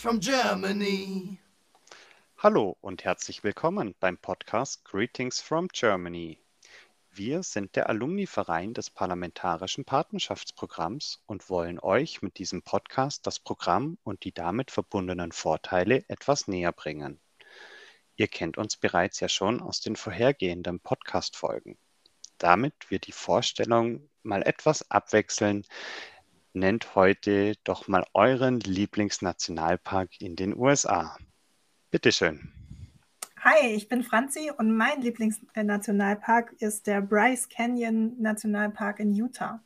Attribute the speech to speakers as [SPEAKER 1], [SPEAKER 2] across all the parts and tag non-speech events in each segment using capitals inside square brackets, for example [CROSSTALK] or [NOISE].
[SPEAKER 1] from Germany.
[SPEAKER 2] Hallo und herzlich willkommen beim Podcast Greetings from Germany. Wir sind der Alumni-Verein des Parlamentarischen Patenschaftsprogramms und wollen euch mit diesem Podcast das Programm und die damit verbundenen Vorteile etwas näher bringen. Ihr kennt uns bereits ja schon aus den vorhergehenden Podcast-Folgen. Damit wir die Vorstellung mal etwas abwechseln, nennt heute doch mal euren Lieblingsnationalpark in den USA. Bitteschön.
[SPEAKER 3] Hi, ich bin Franzi und mein Lieblingsnationalpark ist der Bryce Canyon Nationalpark in Utah.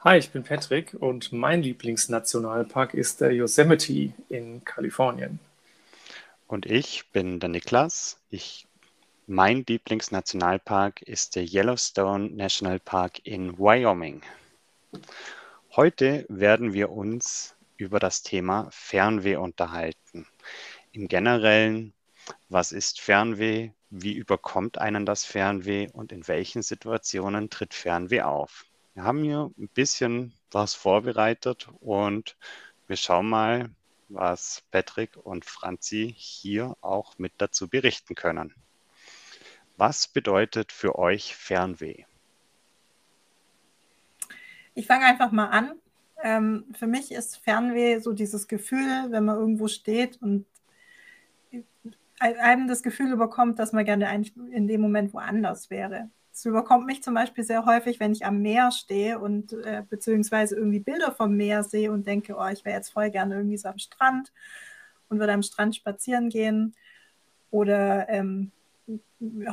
[SPEAKER 4] Hi, ich bin Patrick und mein Lieblingsnationalpark ist der Yosemite in Kalifornien.
[SPEAKER 2] Und ich bin der Niklas. Ich, mein Lieblingsnationalpark ist der Yellowstone National Park in Wyoming. Heute werden wir uns über das Thema Fernweh unterhalten. Im Generellen, was ist Fernweh? Wie überkommt einen das Fernweh und in welchen Situationen tritt Fernweh auf? Wir haben hier ein bisschen was vorbereitet und wir schauen mal, was Patrick und Franzi hier auch mit dazu berichten können. Was bedeutet für euch Fernweh?
[SPEAKER 3] Ich fange einfach mal an. Ähm, für mich ist Fernweh so dieses Gefühl, wenn man irgendwo steht und einem das Gefühl überkommt, dass man gerne in dem Moment woanders wäre. Es überkommt mich zum Beispiel sehr häufig, wenn ich am Meer stehe und äh, beziehungsweise irgendwie Bilder vom Meer sehe und denke, oh, ich wäre jetzt voll gerne irgendwie so am Strand und würde am Strand spazieren gehen. Oder ähm,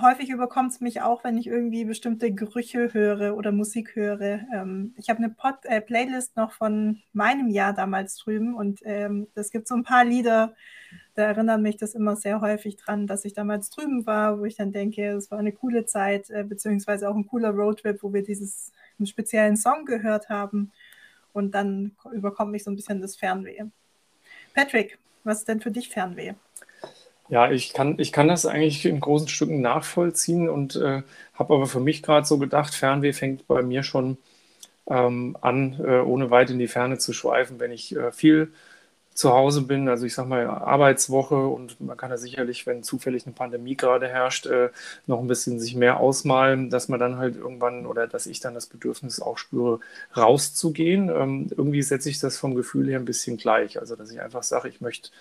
[SPEAKER 3] häufig überkommt es mich auch, wenn ich irgendwie bestimmte Gerüche höre oder Musik höre. Ähm, ich habe eine Pod äh, Playlist noch von meinem Jahr damals drüben und ähm, es gibt so ein paar Lieder, da erinnert mich das immer sehr häufig dran, dass ich damals drüben war, wo ich dann denke, es war eine coole Zeit, äh, beziehungsweise auch ein cooler Roadtrip, wo wir dieses einen speziellen Song gehört haben. Und dann überkommt mich so ein bisschen das Fernweh. Patrick, was ist denn für dich Fernweh?
[SPEAKER 4] Ja, ich kann, ich kann das eigentlich in großen Stücken nachvollziehen und äh, habe aber für mich gerade so gedacht, Fernweh fängt bei mir schon ähm, an, äh, ohne weit in die Ferne zu schweifen, wenn ich äh, viel zu Hause bin, also ich sage mal Arbeitswoche und man kann ja sicherlich, wenn zufällig eine Pandemie gerade herrscht, äh, noch ein bisschen sich mehr ausmalen, dass man dann halt irgendwann oder dass ich dann das Bedürfnis auch spüre, rauszugehen. Ähm, irgendwie setze ich das vom Gefühl her ein bisschen gleich, also dass ich einfach sage, ich möchte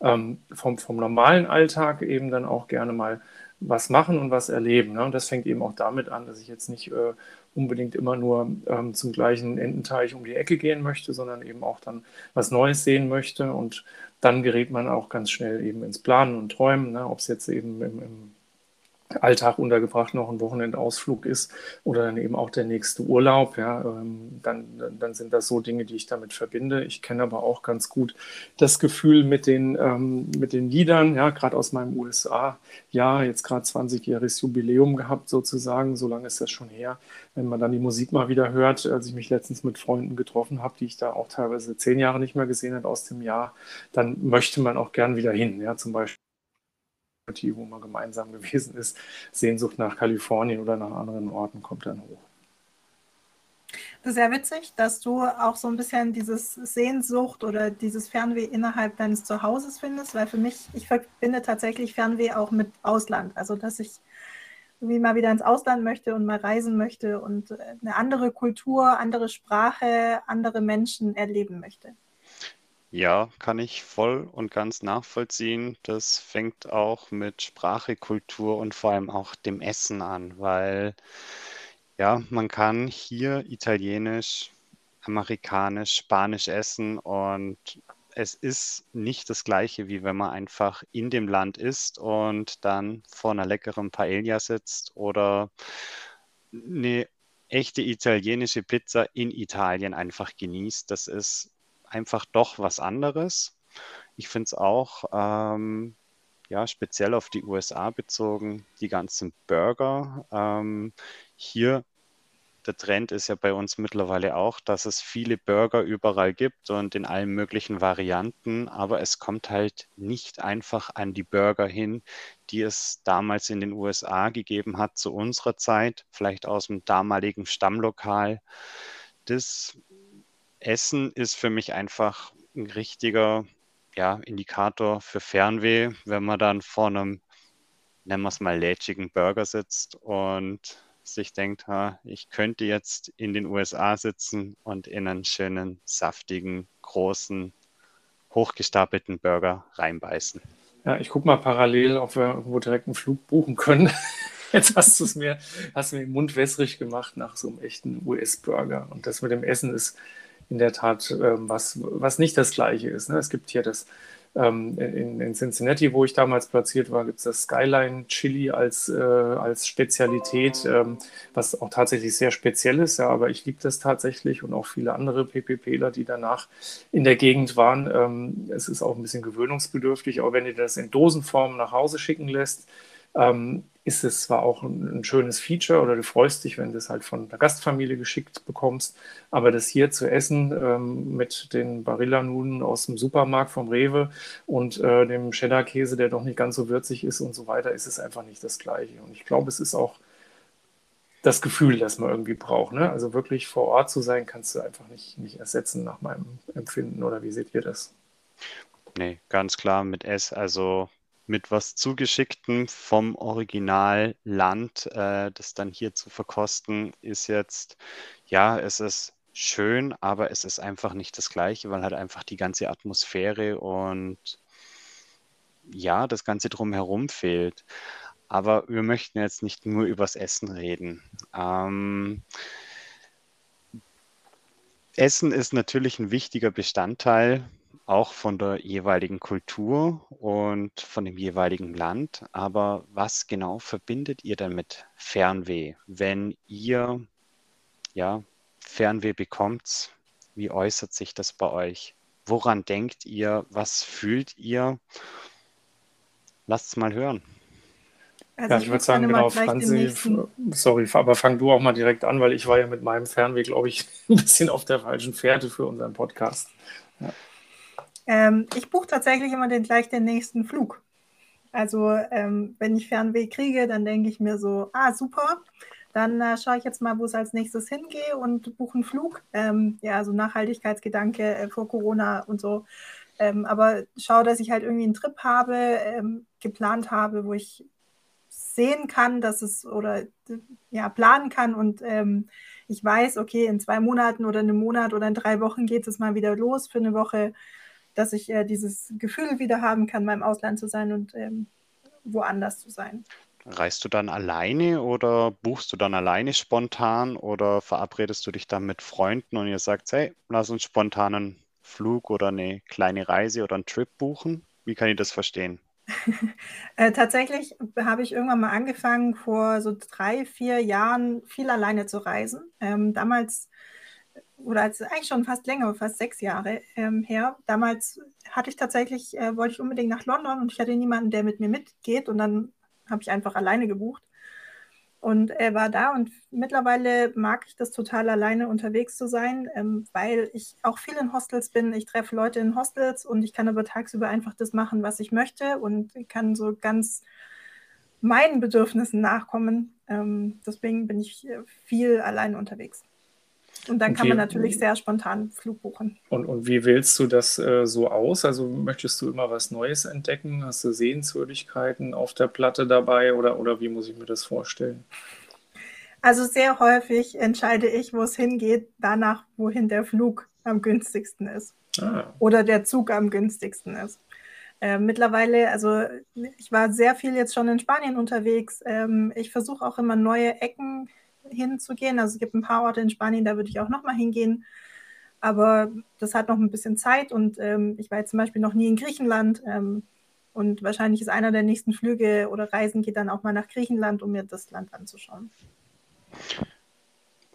[SPEAKER 4] ähm, vom, vom normalen Alltag eben dann auch gerne mal was machen und was erleben. Ne? Und das fängt eben auch damit an, dass ich jetzt nicht äh, unbedingt immer nur ähm, zum gleichen Ententeich um die Ecke gehen möchte, sondern eben auch dann was Neues sehen möchte. Und dann gerät man auch ganz schnell eben ins Planen und Träumen, ne? ob es jetzt eben im, im Alltag untergebracht noch ein Wochenendausflug ist oder dann eben auch der nächste Urlaub, ja, ähm, dann, dann sind das so Dinge, die ich damit verbinde. Ich kenne aber auch ganz gut das Gefühl mit den, ähm, mit den Liedern, ja, gerade aus meinem USA, ja, jetzt gerade 20-jähriges Jubiläum gehabt sozusagen, so lange ist das schon her. Wenn man dann die Musik mal wieder hört, als ich mich letztens mit Freunden getroffen habe, die ich da auch teilweise zehn Jahre nicht mehr gesehen habe aus dem Jahr, dann möchte man auch gern wieder hin, ja, zum Beispiel wo man gemeinsam gewesen ist, Sehnsucht nach Kalifornien oder nach anderen Orten kommt dann hoch.
[SPEAKER 3] Das ist sehr witzig, dass du auch so ein bisschen dieses Sehnsucht oder dieses Fernweh innerhalb deines Zuhauses findest, weil für mich, ich verbinde tatsächlich Fernweh auch mit Ausland. Also, dass ich irgendwie mal wieder ins Ausland möchte und mal reisen möchte und eine andere Kultur, andere Sprache, andere Menschen erleben möchte.
[SPEAKER 2] Ja, kann ich voll und ganz nachvollziehen. Das fängt auch mit Sprache, Kultur und vor allem auch dem Essen an, weil ja, man kann hier Italienisch, Amerikanisch, Spanisch essen und es ist nicht das Gleiche, wie wenn man einfach in dem Land ist und dann vor einer leckeren Paella sitzt oder eine echte italienische Pizza in Italien einfach genießt. Das ist einfach doch was anderes. Ich finde es auch, ähm, ja, speziell auf die USA bezogen, die ganzen Burger. Ähm, hier, der Trend ist ja bei uns mittlerweile auch, dass es viele Burger überall gibt und in allen möglichen Varianten, aber es kommt halt nicht einfach an die Burger hin, die es damals in den USA gegeben hat zu unserer Zeit, vielleicht aus dem damaligen Stammlokal. Das Essen ist für mich einfach ein richtiger ja, Indikator für Fernweh, wenn man dann vor einem, nennen wir es mal, lätschigen Burger sitzt und sich denkt, ha, ich könnte jetzt in den USA sitzen und in einen schönen, saftigen, großen, hochgestapelten Burger reinbeißen.
[SPEAKER 4] Ja, ich gucke mal parallel, ob wir irgendwo direkt einen Flug buchen können. [LAUGHS] Jetzt hast du es mir, hast mir den Mund wässrig gemacht nach so einem echten US-Burger. Und das mit dem Essen ist in der Tat ähm, was, was nicht das Gleiche ist. Ne? Es gibt hier das ähm, in, in, Cincinnati, wo ich damals platziert war, gibt es das Skyline Chili als, äh, als Spezialität, ähm, was auch tatsächlich sehr speziell ist. Ja, aber ich liebe das tatsächlich und auch viele andere PPPler, die danach in der Gegend waren. Ähm, es ist auch ein bisschen gewöhnungsbedürftig, aber wenn ihr das in Dosenform nach Hause schicken lässt, ähm, ist es zwar auch ein, schönes Feature oder du freust dich, wenn du es halt von der Gastfamilie geschickt bekommst, aber das hier zu essen ähm, mit den Barilla-Nudeln aus dem Supermarkt vom Rewe und äh, dem Cheddar-Käse, der doch nicht ganz so würzig ist und so weiter, ist es einfach nicht das Gleiche. Und ich glaube, es ist auch das Gefühl, das man irgendwie braucht. Ne? Also wirklich vor Ort zu sein, kannst du einfach nicht, nicht ersetzen nach meinem Empfinden. Oder wie seht ihr das?
[SPEAKER 2] Nee, ganz klar mit S. Also mit was zugeschicktem vom Originalland, äh, das dann hier zu verkosten, ist jetzt, ja, es ist schön, aber es ist einfach nicht das Gleiche, weil halt einfach die ganze Atmosphäre und ja, das Ganze drumherum fehlt. Aber wir möchten jetzt nicht nur übers Essen reden. Ähm, Essen ist natürlich ein wichtiger Bestandteil auch von der jeweiligen Kultur und von dem jeweiligen Land. Aber was genau verbindet ihr denn mit Fernweh, wenn ihr ja Fernweh bekommt? Wie äußert sich das bei euch? Woran denkt ihr? Was fühlt ihr? Lasst es mal hören.
[SPEAKER 4] Also ja, ich, ich würde sagen, genau, Franzi, sorry, aber fang du auch mal direkt an, weil ich war ja mit meinem Fernweh, glaube ich, [LAUGHS] ein bisschen auf der falschen Fährte für unseren Podcast. Ja.
[SPEAKER 3] Ähm, ich buche tatsächlich immer den, gleich den nächsten Flug. Also ähm, wenn ich Fernweh kriege, dann denke ich mir so, ah super, dann äh, schaue ich jetzt mal, wo es als nächstes hingehe und buche einen Flug. Ähm, ja, so Nachhaltigkeitsgedanke äh, vor Corona und so. Ähm, aber schaue, dass ich halt irgendwie einen Trip habe, ähm, geplant habe, wo ich sehen kann, dass es oder ja, planen kann und ähm, ich weiß, okay, in zwei Monaten oder einem Monat oder in drei Wochen geht es mal wieder los für eine Woche dass ich äh, dieses Gefühl wieder haben kann, mal im Ausland zu sein und ähm, woanders zu sein.
[SPEAKER 2] Reist du dann alleine oder buchst du dann alleine spontan oder verabredest du dich dann mit Freunden und ihr sagt, hey, lass uns spontanen Flug oder eine kleine Reise oder einen Trip buchen? Wie kann ich das verstehen? [LAUGHS]
[SPEAKER 3] äh, tatsächlich habe ich irgendwann mal angefangen, vor so drei, vier Jahren viel alleine zu reisen. Ähm, damals oder als eigentlich schon fast länger, fast sechs Jahre ähm, her. Damals hatte ich tatsächlich, äh, wollte ich unbedingt nach London und ich hatte niemanden, der mit mir mitgeht und dann habe ich einfach alleine gebucht. Und er war da und mittlerweile mag ich das total alleine unterwegs zu sein, ähm, weil ich auch viel in Hostels bin. Ich treffe Leute in Hostels und ich kann aber tagsüber einfach das machen, was ich möchte und kann so ganz meinen Bedürfnissen nachkommen. Ähm, deswegen bin ich äh, viel alleine unterwegs. Und dann und kann wie, man natürlich sehr spontan Flug buchen.
[SPEAKER 4] Und, und wie wählst du das äh, so aus? Also möchtest du immer was Neues entdecken? Hast du Sehenswürdigkeiten auf der Platte dabei oder, oder wie muss ich mir das vorstellen?
[SPEAKER 3] Also sehr häufig entscheide ich, wo es hingeht, danach, wohin der Flug am günstigsten ist. Ah. Oder der Zug am günstigsten ist. Äh, mittlerweile, also ich war sehr viel jetzt schon in Spanien unterwegs. Ähm, ich versuche auch immer neue Ecken hinzugehen. Also es gibt ein paar Orte in Spanien, da würde ich auch nochmal hingehen. Aber das hat noch ein bisschen Zeit und ähm, ich war jetzt zum Beispiel noch nie in Griechenland. Ähm, und wahrscheinlich ist einer der nächsten Flüge oder Reisen geht dann auch mal nach Griechenland, um mir das Land anzuschauen.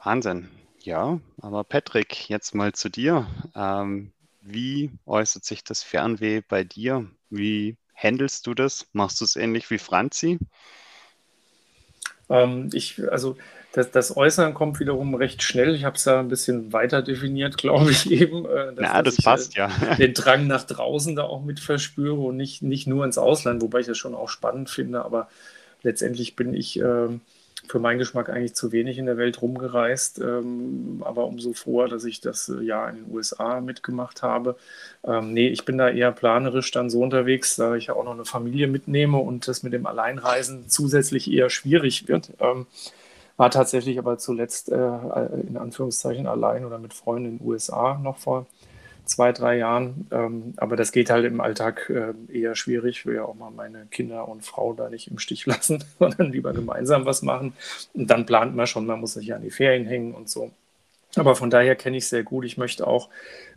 [SPEAKER 2] Wahnsinn. Ja, aber Patrick, jetzt mal zu dir. Ähm, wie äußert sich das Fernweh bei dir? Wie handelst du das? Machst du es ähnlich wie Franzi?
[SPEAKER 4] Ähm, ich, also das, das, Äußern kommt wiederum recht schnell. Ich habe es ja ein bisschen weiter definiert, glaube ich [LAUGHS] eben.
[SPEAKER 2] Äh, dass, ja, das dass passt, ich, äh,
[SPEAKER 4] ja. [LAUGHS] Den Drang nach draußen da auch mit verspüre und nicht, nicht nur ins Ausland, wobei ich das schon auch spannend finde. Aber letztendlich bin ich äh, für meinen Geschmack eigentlich zu wenig in der Welt rumgereist, ähm, aber umso froher, dass ich das äh, Jahr in den USA mitgemacht habe. Ähm, nee, ich bin da eher planerisch dann so unterwegs, da ich ja auch noch eine Familie mitnehme und das mit dem Alleinreisen zusätzlich eher schwierig wird. Ähm, war tatsächlich aber zuletzt äh, in Anführungszeichen allein oder mit Freunden in den USA noch vor zwei, drei Jahren. Ähm, aber das geht halt im Alltag äh, eher schwierig. Ich will ja auch mal meine Kinder und Frau da nicht im Stich lassen, [LAUGHS] sondern lieber gemeinsam was machen. Und dann plant man schon, man muss sich an die Ferien hängen und so. Aber von daher kenne ich sehr gut. Ich möchte auch,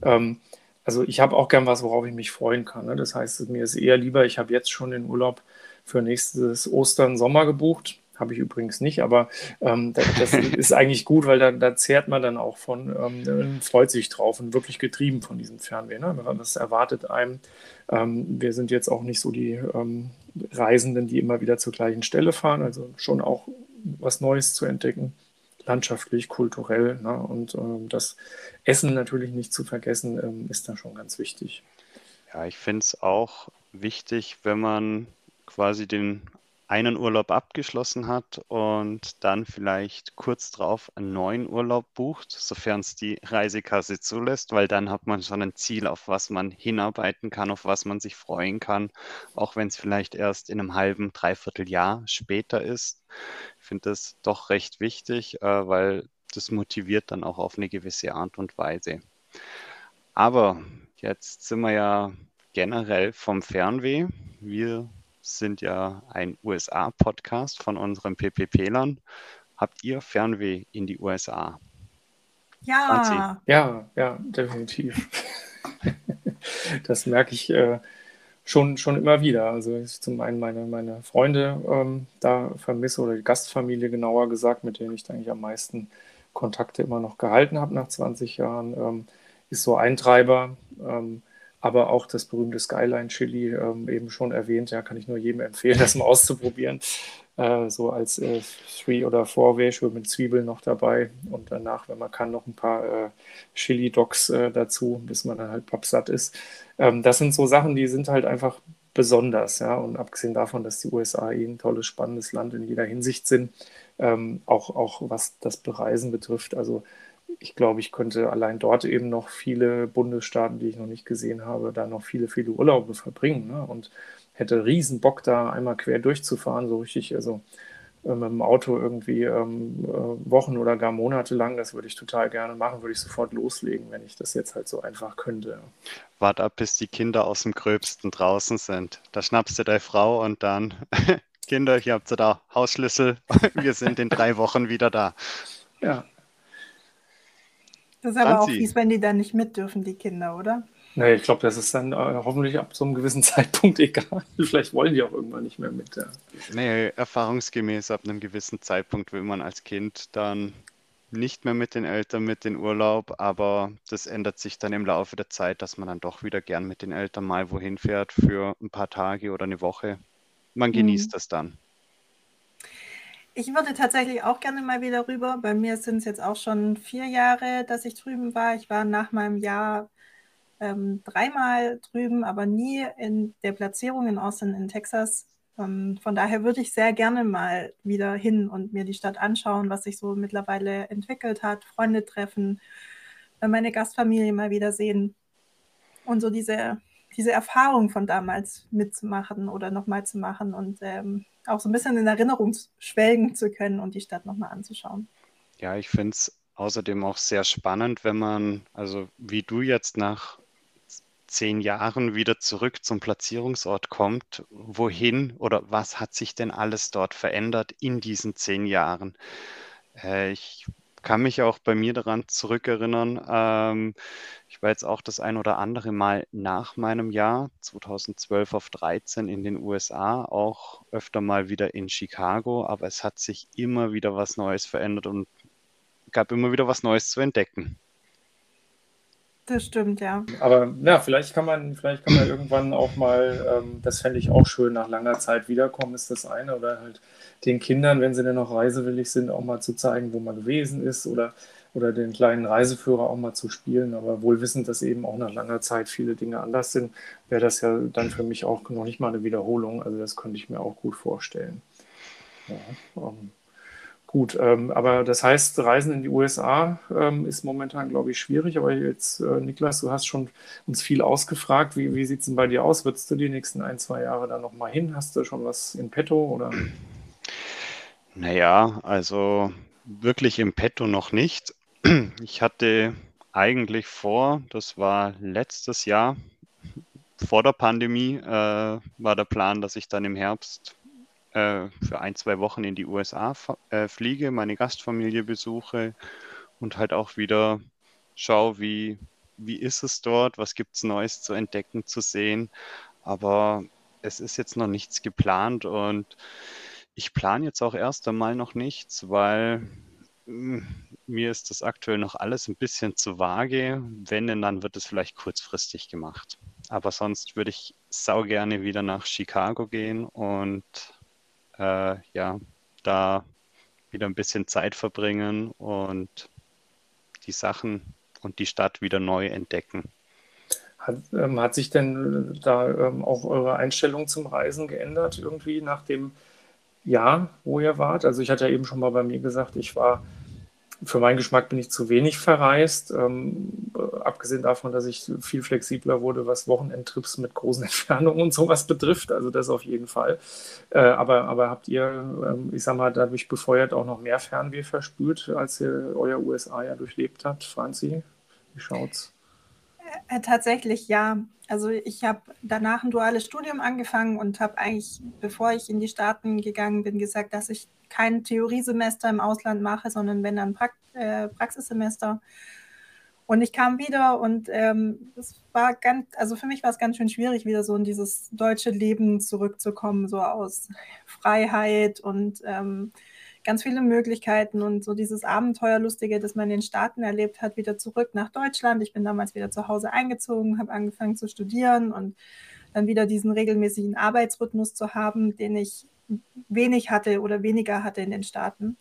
[SPEAKER 4] ähm, also ich habe auch gern was, worauf ich mich freuen kann. Ne? Das heißt, mir ist eher lieber, ich habe jetzt schon den Urlaub für nächstes Ostern, Sommer gebucht habe ich übrigens nicht, aber ähm, das, das [LAUGHS] ist eigentlich gut, weil da, da, zehrt man dann auch von, ähm, freut sich drauf und wirklich getrieben von diesem Fernweh. Ne? Das erwartet einem. Ähm, wir sind jetzt auch nicht so die ähm, Reisenden, die immer wieder zur gleichen Stelle fahren, also schon auch was Neues zu entdecken, landschaftlich, kulturell. Ne? Und ähm, das Essen natürlich nicht zu vergessen, ähm, ist da schon ganz wichtig.
[SPEAKER 2] Ja, ich finde es auch wichtig, wenn man quasi den einen Urlaub abgeschlossen hat und dann vielleicht kurz drauf einen neuen Urlaub bucht, sofern es die Reisekasse zulässt, weil dann hat man schon ein Ziel, auf was man hinarbeiten kann, auf was man sich freuen kann, auch wenn es vielleicht erst in einem halben, dreiviertel Jahr später ist. Ich finde das doch recht wichtig, äh, weil das motiviert dann auch auf eine gewisse Art und Weise. Aber jetzt sind wir ja generell vom Fernweh. Wir sind ja ein USA-Podcast von unseren PPP-Lern. Habt ihr Fernweh in die USA?
[SPEAKER 3] Ja.
[SPEAKER 4] Ja, ja, definitiv. [LAUGHS] das merke ich äh, schon, schon immer wieder. Also ich zum einen meine, meine Freunde ähm, da vermisse oder die Gastfamilie genauer gesagt, mit denen ich eigentlich am meisten Kontakte immer noch gehalten habe nach 20 Jahren, ähm, ist so ein Treiber. Ähm, aber auch das berühmte Skyline Chili ähm, eben schon erwähnt. Ja, kann ich nur jedem empfehlen, [LAUGHS] das mal auszuprobieren. Äh, so als äh, Three- oder Four-Way, mit Zwiebeln noch dabei und danach, wenn man kann, noch ein paar äh, Chili-Dogs äh, dazu, bis man dann halt pappsatt ist. Ähm, das sind so Sachen, die sind halt einfach besonders. Ja? Und abgesehen davon, dass die USA eh ein tolles, spannendes Land in jeder Hinsicht sind, ähm, auch, auch was das Bereisen betrifft. Also ich glaube, ich könnte allein dort eben noch viele Bundesstaaten, die ich noch nicht gesehen habe, da noch viele, viele Urlaube verbringen. Ne? Und hätte riesen Bock, da einmal quer durchzufahren, so richtig, also äh, mit dem Auto irgendwie ähm, äh, Wochen oder gar Monate lang. Das würde ich total gerne machen, würde ich sofort loslegen, wenn ich das jetzt halt so einfach könnte.
[SPEAKER 2] Wart ab, bis die Kinder aus dem Gröbsten draußen sind. Da schnappst du deine Frau und dann, [LAUGHS] Kinder, hier habt ihr da Hausschlüssel. [LAUGHS] Wir sind in drei Wochen wieder da.
[SPEAKER 3] Ja, das ist aber auch fies, wenn die dann nicht mit dürfen, die Kinder, oder?
[SPEAKER 4] Nee, ich glaube, das ist dann äh, hoffentlich ab so einem gewissen [LAUGHS] Zeitpunkt egal. Vielleicht wollen die auch irgendwann nicht mehr mit. Ja.
[SPEAKER 2] Nee, erfahrungsgemäß ab einem gewissen Zeitpunkt will man als Kind dann nicht mehr mit den Eltern mit den Urlaub, aber das ändert sich dann im Laufe der Zeit, dass man dann doch wieder gern mit den Eltern mal wohin fährt für ein paar Tage oder eine Woche. Man genießt mhm. das dann.
[SPEAKER 3] Ich würde tatsächlich auch gerne mal wieder rüber. Bei mir sind es jetzt auch schon vier Jahre, dass ich drüben war. Ich war nach meinem Jahr ähm, dreimal drüben, aber nie in der Platzierung in Austin in Texas. Ähm, von daher würde ich sehr gerne mal wieder hin und mir die Stadt anschauen, was sich so mittlerweile entwickelt hat, Freunde treffen, äh, meine Gastfamilie mal wieder sehen und so diese, diese Erfahrung von damals mitzumachen oder nochmal zu machen und ähm, auch so ein bisschen in Erinnerung schwelgen zu können und die Stadt nochmal anzuschauen.
[SPEAKER 2] Ja, ich finde es außerdem auch sehr spannend, wenn man, also wie du jetzt nach zehn Jahren wieder zurück zum Platzierungsort kommt, wohin oder was hat sich denn alles dort verändert in diesen zehn Jahren? Äh, ich kann mich auch bei mir daran zurückerinnern. Ähm, ich war jetzt auch das ein oder andere Mal nach meinem Jahr 2012 auf 13 in den USA, auch öfter mal wieder in Chicago, aber es hat sich immer wieder was Neues verändert und gab immer wieder was Neues zu entdecken.
[SPEAKER 3] Das stimmt, ja.
[SPEAKER 4] Aber ja, vielleicht kann man, vielleicht kann man irgendwann auch mal, ähm, das fände ich auch schön, nach langer Zeit wiederkommen, ist das eine. Oder halt den Kindern, wenn sie denn noch reisewillig sind, auch mal zu zeigen, wo man gewesen ist oder, oder den kleinen Reiseführer auch mal zu spielen. Aber wohl wissend, dass eben auch nach langer Zeit viele Dinge anders sind, wäre das ja dann für mich auch noch nicht mal eine Wiederholung. Also das könnte ich mir auch gut vorstellen. Ja, ähm, Gut, ähm, aber das heißt, Reisen in die USA ähm, ist momentan, glaube ich, schwierig. Aber jetzt, äh, Niklas, du hast schon uns viel ausgefragt. Wie, wie sieht es denn bei dir aus? Würdest du die nächsten ein, zwei Jahre da nochmal hin? Hast du schon was in petto? Oder?
[SPEAKER 2] Naja, also wirklich im petto noch nicht. Ich hatte eigentlich vor, das war letztes Jahr, vor der Pandemie, äh, war der Plan, dass ich dann im Herbst äh, für ein, zwei Wochen in die USA äh, fliege, meine Gastfamilie besuche und halt auch wieder schaue, wie, wie ist es dort, was gibt es Neues zu entdecken, zu sehen. Aber es ist jetzt noch nichts geplant und ich plane jetzt auch erst einmal noch nichts, weil hm, mir ist das aktuell noch alles ein bisschen zu vage. Wenn, denn dann wird es vielleicht kurzfristig gemacht. Aber sonst würde ich sau gerne wieder nach Chicago gehen und äh, ja, da wieder ein bisschen Zeit verbringen und die Sachen und die Stadt wieder neu entdecken.
[SPEAKER 4] Hat, ähm, hat sich denn da ähm, auch eure Einstellung zum Reisen geändert, irgendwie nach dem Jahr, wo ihr wart? Also ich hatte ja eben schon mal bei mir gesagt, ich war für meinen Geschmack bin ich zu wenig verreist. Ähm, abgesehen davon, dass ich viel flexibler wurde, was Wochenendtrips mit großen [LAUGHS] Entfernungen und sowas betrifft. Also das auf jeden Fall. Äh, aber, aber habt ihr, ähm, ich sag mal, dadurch befeuert auch noch mehr Fernweh verspürt, als ihr euer USA ja durchlebt habt, Franzi? Wie schaut's?
[SPEAKER 3] Äh, tatsächlich ja. Also ich habe danach ein duales Studium angefangen und habe eigentlich, bevor ich in die Staaten gegangen bin, gesagt, dass ich kein Theoriesemester im Ausland mache, sondern wenn dann Prakt äh, Praxissemester. Und ich kam wieder und ähm, es war ganz, also für mich war es ganz schön schwierig, wieder so in dieses deutsche Leben zurückzukommen, so aus Freiheit und ähm, ganz viele Möglichkeiten und so dieses Abenteuerlustige, das man in den Staaten erlebt hat, wieder zurück nach Deutschland. Ich bin damals wieder zu Hause eingezogen, habe angefangen zu studieren und dann wieder diesen regelmäßigen Arbeitsrhythmus zu haben, den ich wenig hatte oder weniger hatte in den Staaten.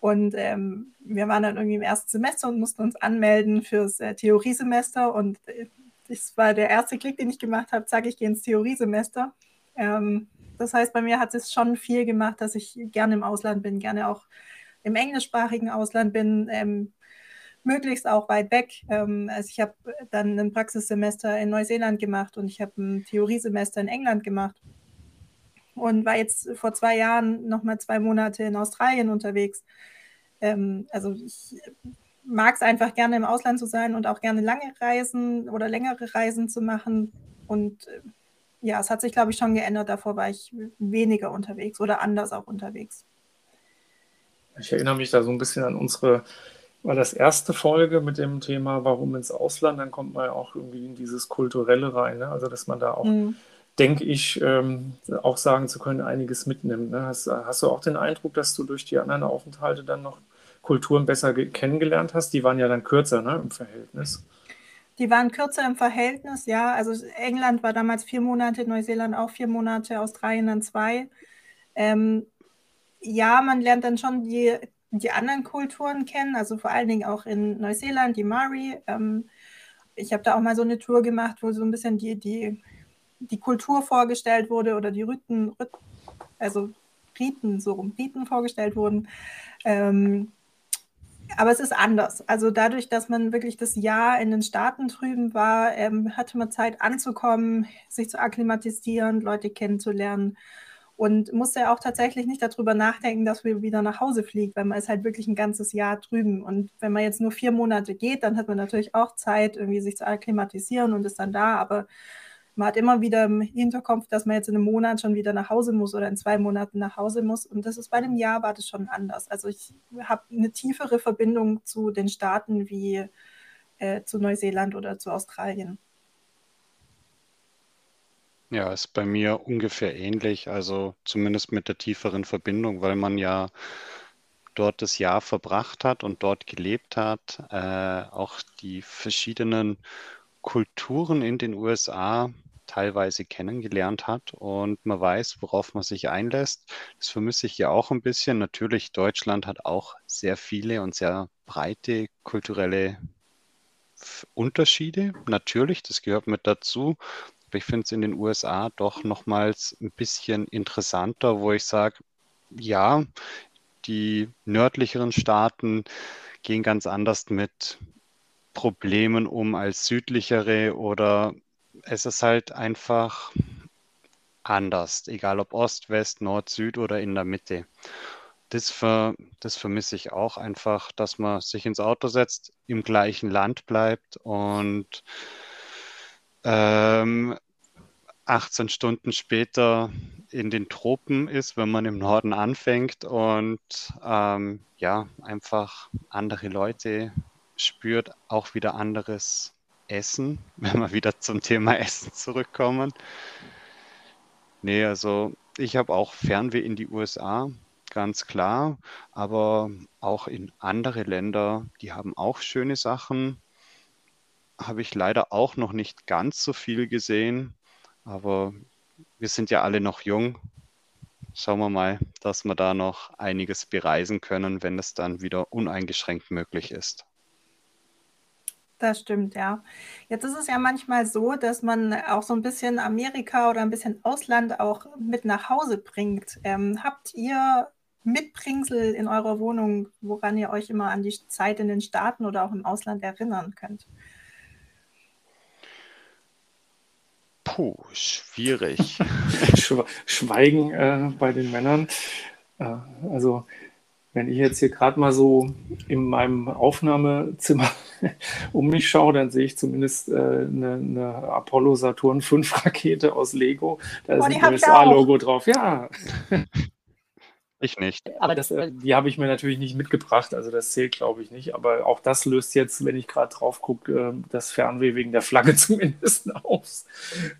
[SPEAKER 3] Und ähm, wir waren dann irgendwie im ersten Semester und mussten uns anmelden fürs äh, Theoriesemester. Und äh, das war der erste Klick, den ich gemacht habe, zack, ich gehe ins Theoriesemester. Ähm, das heißt, bei mir hat es schon viel gemacht, dass ich gerne im Ausland bin, gerne auch im englischsprachigen Ausland bin, ähm, möglichst auch weit weg. Ähm, also ich habe dann ein Praxissemester in Neuseeland gemacht und ich habe ein Theoriesemester in England gemacht und war jetzt vor zwei Jahren noch mal zwei Monate in Australien unterwegs. Ähm, also ich mag es einfach gerne im Ausland zu sein und auch gerne lange Reisen oder längere Reisen zu machen. Und äh, ja, es hat sich, glaube ich, schon geändert. Davor war ich weniger unterwegs oder anders auch unterwegs.
[SPEAKER 4] Ich erinnere mich da so ein bisschen an unsere, war das erste Folge mit dem Thema, warum ins Ausland, dann kommt man ja auch irgendwie in dieses Kulturelle rein. Ne? Also, dass man da auch mhm denke ich, ähm, auch sagen zu können, einiges mitnimmt. Ne? Hast, hast, du auch den Eindruck, dass du durch die anderen Aufenthalte dann noch Kulturen besser kennengelernt hast? Die waren ja dann kürzer ne, im Verhältnis.
[SPEAKER 3] Die waren kürzer im Verhältnis, ja. Also England war damals vier Monate, Neuseeland auch vier Monate, Australien dann zwei. Ähm, ja, man lernt dann schon die, die anderen Kulturen kennen, also vor allen Dingen auch in Neuseeland, die Maori. Ähm, ich habe da auch mal so eine Tour gemacht, wo so ein bisschen die, die die Kultur vorgestellt wurde oder die Riten, also Riten, so rum, Riten vorgestellt wurden. Ähm, aber es ist anders. Also dadurch, dass man wirklich das Jahr in den Staaten drüben war, ähm, hatte man Zeit anzukommen, sich zu akklimatisieren, Leute kennenzulernen und musste auch tatsächlich nicht darüber nachdenken, dass man wieder nach Hause fliegt, weil man ist halt wirklich ein ganzes Jahr drüben. Und wenn man jetzt nur vier Monate geht, dann hat man natürlich auch Zeit, irgendwie sich zu akklimatisieren und ist dann da. Aber man hat immer wieder im Hinterkopf, dass man jetzt in einem Monat schon wieder nach Hause muss oder in zwei Monaten nach Hause muss. Und das ist bei einem Jahr war das schon anders. Also ich habe eine tiefere Verbindung zu den Staaten wie äh, zu Neuseeland oder zu Australien.
[SPEAKER 2] Ja, ist bei mir ungefähr ähnlich, also zumindest mit der tieferen Verbindung, weil man ja dort das Jahr verbracht hat und dort gelebt hat, äh, auch die verschiedenen Kulturen in den USA teilweise kennengelernt hat und man weiß, worauf man sich einlässt. Das vermisse ich ja auch ein bisschen. Natürlich, Deutschland hat auch sehr viele und sehr breite kulturelle Unterschiede. Natürlich, das gehört mit dazu. Aber ich finde es in den USA doch nochmals ein bisschen interessanter, wo ich sage, ja, die nördlicheren Staaten gehen ganz anders mit Problemen um als südlichere oder es ist halt einfach anders, egal ob Ost, West, Nord, Süd oder in der Mitte. Das, ver, das vermisse ich auch einfach, dass man sich ins Auto setzt, im gleichen Land bleibt und ähm, 18 Stunden später in den Tropen ist, wenn man im Norden anfängt und ähm, ja, einfach andere Leute spürt, auch wieder anderes Essen, [LAUGHS] wenn wir wieder zum Thema Essen zurückkommen. Nee, also ich habe auch Fernweh in die USA, ganz klar, aber auch in andere Länder, die haben auch schöne Sachen. Habe ich leider auch noch nicht ganz so viel gesehen, aber wir sind ja alle noch jung. Schauen wir mal, dass wir da noch einiges bereisen können, wenn es dann wieder uneingeschränkt möglich ist.
[SPEAKER 3] Das stimmt, ja. Jetzt ist es ja manchmal so, dass man auch so ein bisschen Amerika oder ein bisschen Ausland auch mit nach Hause bringt. Ähm, habt ihr Mitbringsel in eurer Wohnung, woran ihr euch immer an die Zeit in den Staaten oder auch im Ausland erinnern könnt?
[SPEAKER 2] Puh, schwierig. [LAUGHS]
[SPEAKER 4] Schweigen äh, bei den Männern. Äh, also wenn ich jetzt hier gerade mal so in meinem Aufnahmezimmer [LAUGHS] um mich schaue, dann sehe ich zumindest äh, eine, eine, Apollo Saturn 5 Rakete aus Lego. Da oh, ist ein USA-Logo drauf. Ja.
[SPEAKER 2] Ich nicht.
[SPEAKER 4] Aber das, äh, die habe ich mir natürlich nicht mitgebracht, also das zählt, glaube ich, nicht. Aber auch das löst jetzt, wenn ich gerade drauf gucke, äh, das Fernweh wegen der Flagge [LAUGHS] zumindest aus.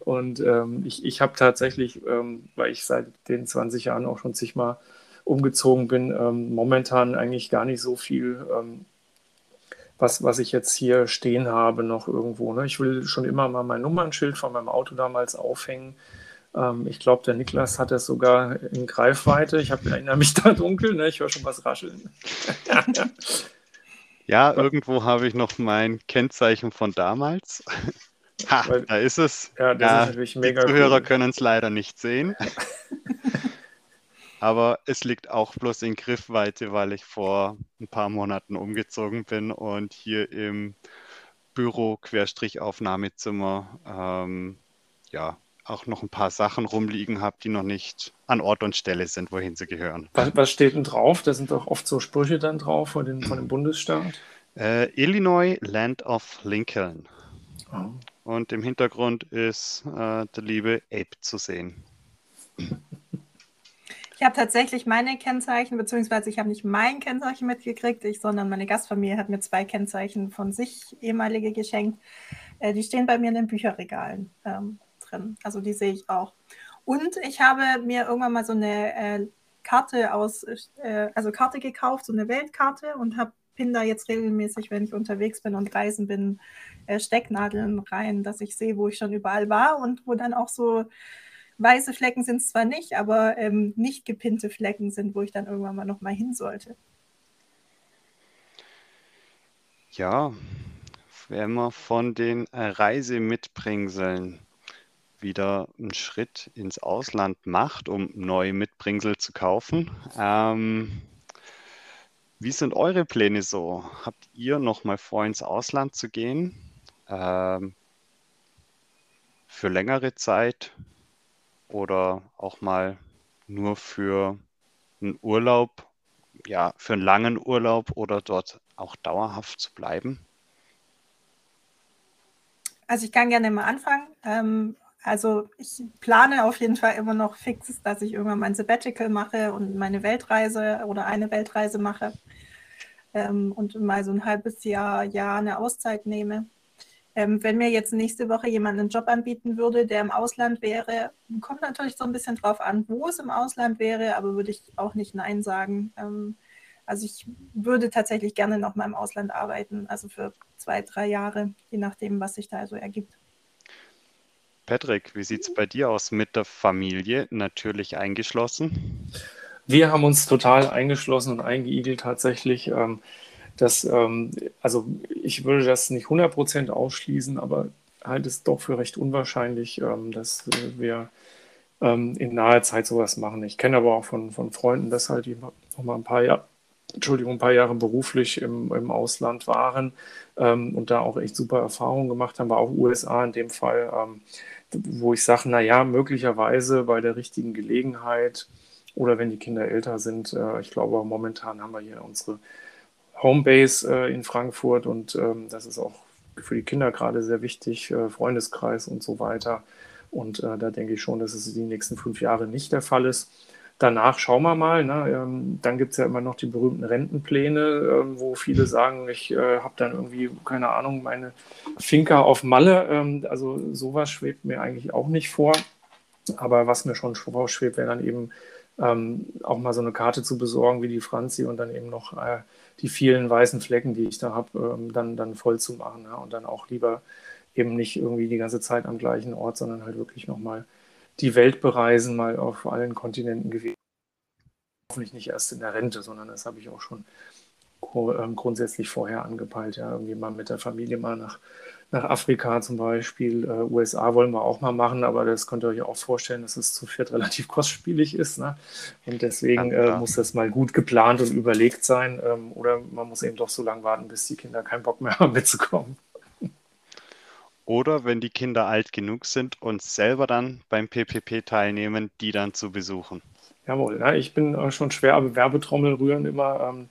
[SPEAKER 4] Und ähm, ich, ich habe tatsächlich, ähm, weil ich seit den 20 Jahren auch schon zigmal umgezogen bin, ähm, momentan eigentlich gar nicht so viel, ähm, was, was ich jetzt hier stehen habe, noch irgendwo. Ne? Ich will schon immer mal mein Nummernschild von meinem Auto damals aufhängen ähm, ich glaube, der Niklas hat es sogar in Greifweite. Ich hab, erinnere mich da dunkel, ne? ich höre schon was rascheln. [LAUGHS]
[SPEAKER 2] ja, irgendwo habe ich noch mein Kennzeichen von damals. Ha, Weil, da ist es.
[SPEAKER 4] Ja, das ja, ist natürlich mega.
[SPEAKER 2] Die Zuhörer cool. können es leider nicht sehen. [LAUGHS] Aber es liegt auch bloß in Griffweite, weil ich vor ein paar Monaten umgezogen bin und hier im Büro-Aufnahmezimmer ähm, ja, auch noch ein paar Sachen rumliegen habe, die noch nicht an Ort und Stelle sind, wohin sie gehören.
[SPEAKER 4] Was, was steht denn drauf? Da sind doch oft so Sprüche dann drauf von, den, von dem [CLEARS THROAT] Bundesstaat.
[SPEAKER 2] Äh, Illinois, Land of Lincoln. Oh. Und im Hintergrund ist äh, der liebe Abe zu sehen. [CLEARS THROAT]
[SPEAKER 3] Ich habe tatsächlich meine Kennzeichen, beziehungsweise ich habe nicht mein Kennzeichen mitgekriegt, ich, sondern meine Gastfamilie hat mir zwei Kennzeichen von sich ehemalige geschenkt. Äh, die stehen bei mir in den Bücherregalen. Ähm, drin. Also die sehe ich auch. Und ich habe mir irgendwann mal so eine äh, Karte aus, äh, also Karte gekauft, so eine Weltkarte und habe pin da jetzt regelmäßig, wenn ich unterwegs bin und reisen bin, äh, Stecknadeln rein, dass ich sehe, wo ich schon überall war und wo dann auch so weiße Flecken sind es zwar nicht, aber ähm, nicht gepinnte Flecken sind, wo ich dann irgendwann mal noch mal hin sollte.
[SPEAKER 2] Ja, wenn man von den äh, Reisemitbringseln wieder einen Schritt ins Ausland macht, um neue Mitbringsel zu kaufen. Ähm, wie sind eure Pläne so? Habt ihr noch mal vor, ins Ausland zu gehen? Ähm, für längere Zeit oder auch mal nur für einen Urlaub, ja, für einen langen Urlaub oder dort auch dauerhaft zu bleiben?
[SPEAKER 3] Also ich kann gerne mal anfangen. Ähm, also ich plane auf jeden Fall immer noch fix, dass ich irgendwann mein Sabbatical mache und meine Weltreise oder eine Weltreise mache ähm, und mal so ein halbes Jahr, Jahr eine Auszeit nehme. Ähm, wenn mir jetzt nächste Woche jemand einen Job anbieten würde, der im Ausland wäre, kommt natürlich so ein bisschen drauf an, wo es im Ausland wäre, aber würde ich auch nicht Nein sagen. Ähm, also ich würde tatsächlich gerne noch mal im Ausland arbeiten, also für zwei, drei Jahre, je nachdem, was sich da so ergibt.
[SPEAKER 2] Patrick, wie sieht es bei dir aus mit der Familie? Natürlich eingeschlossen?
[SPEAKER 4] Wir haben uns total eingeschlossen und eingeigelt tatsächlich. Ähm, das, ähm, also ich würde das nicht 100% ausschließen, aber halte es doch für recht unwahrscheinlich, ähm, dass wir ähm, in naher Zeit sowas machen. Ich kenne aber auch von, von Freunden, dass halt die noch mal ein paar Jahre, Entschuldigung, ein paar Jahre beruflich im, im Ausland waren ähm, und da auch echt super Erfahrungen gemacht haben, war auch USA in dem Fall, ähm, wo ich sage, naja, möglicherweise bei der richtigen Gelegenheit oder wenn die Kinder älter sind. Äh, ich glaube, momentan haben wir hier unsere Homebase äh, in Frankfurt und ähm, das ist auch für die Kinder gerade sehr wichtig, äh, Freundeskreis und so weiter. Und äh, da denke ich schon, dass es die nächsten fünf Jahre nicht der Fall ist. Danach schauen wir mal. Ne? Ähm, dann gibt es ja immer noch die berühmten Rentenpläne, äh, wo viele sagen, ich äh, habe dann irgendwie, keine Ahnung, meine Finca auf Malle. Ähm, also sowas schwebt mir eigentlich auch nicht vor. Aber was mir schon vorschwebt, wäre dann eben ähm, auch mal so eine Karte zu besorgen wie die Franzi und dann eben noch äh, die vielen weißen Flecken, die ich da habe, ähm, dann, dann voll zu machen. Ja? Und dann auch lieber eben nicht irgendwie die ganze Zeit am gleichen Ort, sondern halt wirklich nochmal die Welt bereisen, mal auf allen Kontinenten gewesen. Hoffentlich nicht erst in der Rente, sondern das habe ich auch schon ähm, grundsätzlich vorher angepeilt. Ja, irgendwie mal mit der Familie mal nach, nach Afrika zum Beispiel. Äh, USA wollen wir auch mal machen, aber das könnt ihr euch auch vorstellen, dass es zu viert [LAUGHS] relativ kostspielig ist. Ne? Und deswegen äh, muss das mal gut geplant und überlegt sein. Ähm, oder man muss eben doch so lange warten, bis die Kinder keinen Bock mehr [LAUGHS] haben mitzukommen.
[SPEAKER 2] Oder wenn die Kinder alt genug sind und selber dann beim PPP teilnehmen, die dann zu besuchen.
[SPEAKER 4] Jawohl, ja, ich bin schon schwer am Werbetrommel rühren immer. Ähm,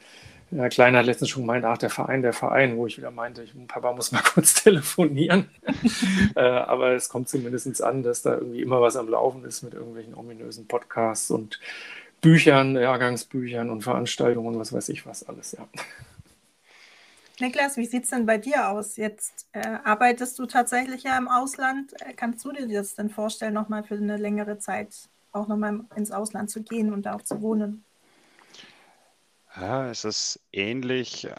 [SPEAKER 4] der Kleine hat letztens schon gemeint, ach, der Verein, der Verein, wo ich wieder meinte, ich, Papa muss mal [LAUGHS] kurz telefonieren. [LAUGHS] äh, aber es kommt zumindest an, dass da irgendwie immer was am Laufen ist mit irgendwelchen ominösen Podcasts und Büchern, Jahrgangsbüchern und Veranstaltungen was weiß ich was alles, ja.
[SPEAKER 3] Niklas, wie sieht es denn bei dir aus? Jetzt äh, arbeitest du tatsächlich ja im Ausland. Äh, kannst du dir das denn vorstellen, nochmal für eine längere Zeit auch nochmal ins Ausland zu gehen und da auch zu wohnen?
[SPEAKER 2] Ja, es ist ähnlich äh,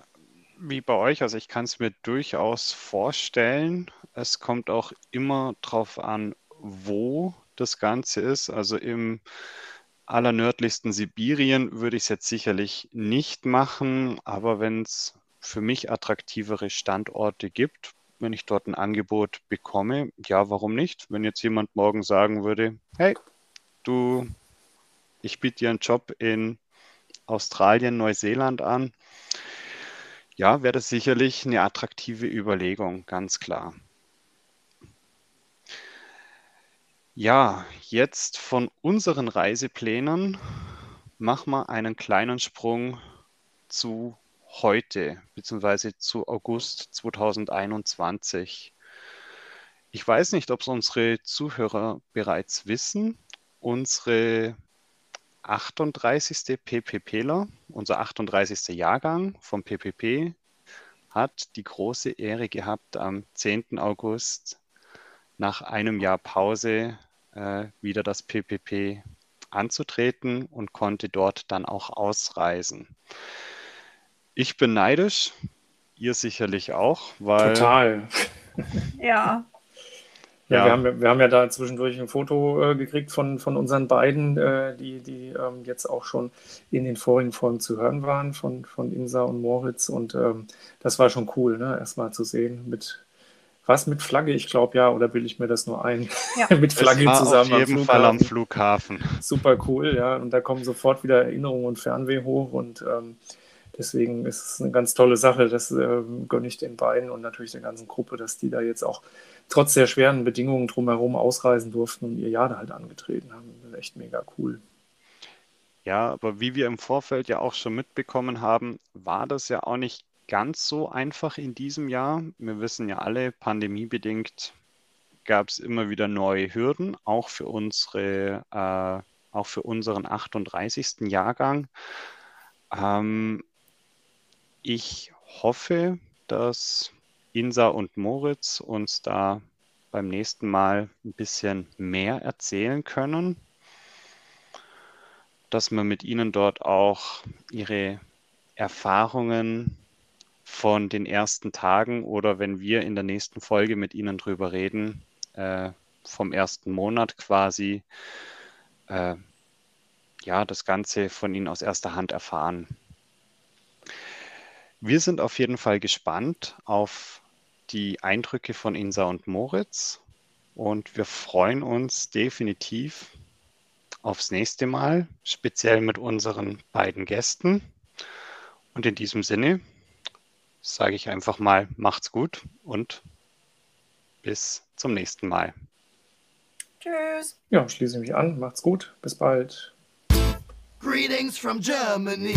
[SPEAKER 2] wie bei euch. Also ich kann es mir durchaus vorstellen. Es kommt auch immer darauf an, wo das Ganze ist. Also im allernördlichsten Sibirien würde ich es jetzt sicherlich nicht machen, aber wenn es für mich attraktivere Standorte gibt, wenn ich dort ein Angebot bekomme, ja, warum nicht? Wenn jetzt jemand morgen sagen würde, hey, du, ich biete dir einen Job in Australien, Neuseeland an, ja, wäre das sicherlich eine attraktive Überlegung, ganz klar. Ja, jetzt von unseren Reiseplänen machen wir einen kleinen Sprung zu heute bzw. zu August 2021. Ich weiß nicht, ob es unsere Zuhörer bereits wissen. Unsere 38. PPPler, unser 38. Jahrgang vom PPP, hat die große Ehre gehabt, am 10. August nach einem Jahr Pause äh, wieder das PPP anzutreten und konnte dort dann auch ausreisen. Ich bin neidisch, ihr sicherlich auch, weil.
[SPEAKER 4] Total.
[SPEAKER 3] ja.
[SPEAKER 4] Ja. Wir, haben, wir haben ja da zwischendurch ein Foto äh, gekriegt von, von unseren beiden, äh, die, die ähm, jetzt auch schon in den vorigen Folgen zu hören waren, von, von Insa und Moritz. Und ähm, das war schon cool, ne? erstmal zu sehen mit. Was mit Flagge? Ich glaube ja, oder bilde ich mir das nur ein?
[SPEAKER 2] Ja. [LAUGHS] mit Flagge zusammen. Auf jeden Fall am Flughafen. [LAUGHS]
[SPEAKER 4] Super cool, ja. Und da kommen sofort wieder Erinnerungen und Fernweh hoch und ähm, Deswegen ist es eine ganz tolle Sache. Das äh, gönne ich den beiden und natürlich der ganzen Gruppe, dass die da jetzt auch trotz der schweren Bedingungen drumherum ausreisen durften und ihr Jahr da halt angetreten haben. Echt mega cool.
[SPEAKER 2] Ja, aber wie wir im Vorfeld ja auch schon mitbekommen haben, war das ja auch nicht ganz so einfach in diesem Jahr. Wir wissen ja alle, pandemiebedingt gab es immer wieder neue Hürden, auch für unsere, äh, auch für unseren 38. Jahrgang. Ähm, ich hoffe, dass Insa und Moritz uns da beim nächsten Mal ein bisschen mehr erzählen können, dass wir mit ihnen dort auch ihre Erfahrungen von den ersten Tagen oder wenn wir in der nächsten Folge mit ihnen drüber reden, äh, vom ersten Monat quasi, äh, ja, das Ganze von ihnen aus erster Hand erfahren. Wir sind auf jeden Fall gespannt auf die Eindrücke von Insa und Moritz und wir freuen uns definitiv aufs nächste Mal, speziell mit unseren beiden Gästen. Und in diesem Sinne sage ich einfach mal, macht's gut und bis zum nächsten Mal.
[SPEAKER 3] Tschüss.
[SPEAKER 4] Ja, schließe mich an. Macht's gut. Bis bald.
[SPEAKER 1] Greetings from Germany.